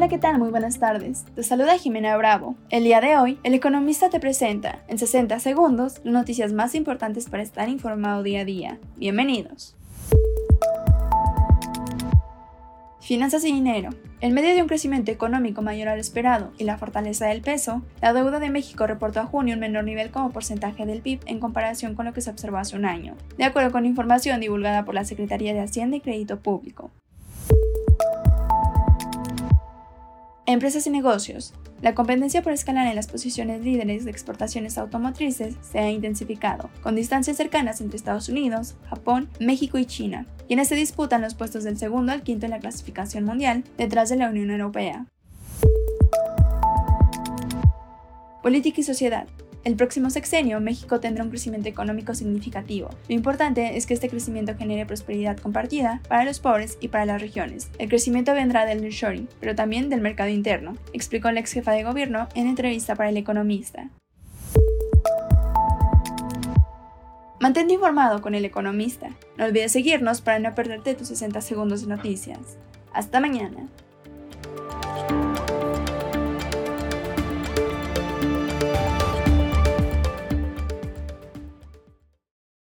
Hola, ¿qué tal? Muy buenas tardes. Te saluda Jimena Bravo. El día de hoy, el economista te presenta, en 60 segundos, las noticias más importantes para estar informado día a día. Bienvenidos. Finanzas y dinero. En medio de un crecimiento económico mayor al esperado y la fortaleza del peso, la deuda de México reportó a junio un menor nivel como porcentaje del PIB en comparación con lo que se observó hace un año, de acuerdo con información divulgada por la Secretaría de Hacienda y Crédito Público. Empresas y negocios. La competencia por escalar en las posiciones líderes de exportaciones automotrices se ha intensificado, con distancias cercanas entre Estados Unidos, Japón, México y China, quienes se disputan los puestos del segundo al quinto en la clasificación mundial, detrás de la Unión Europea. Política y sociedad. El próximo sexenio, México tendrá un crecimiento económico significativo. Lo importante es que este crecimiento genere prosperidad compartida para los pobres y para las regiones. El crecimiento vendrá del nearshoring, pero también del mercado interno, explicó la ex jefa de gobierno en entrevista para El Economista. Mantente informado con El Economista. No olvides seguirnos para no perderte tus 60 segundos de noticias. Hasta mañana.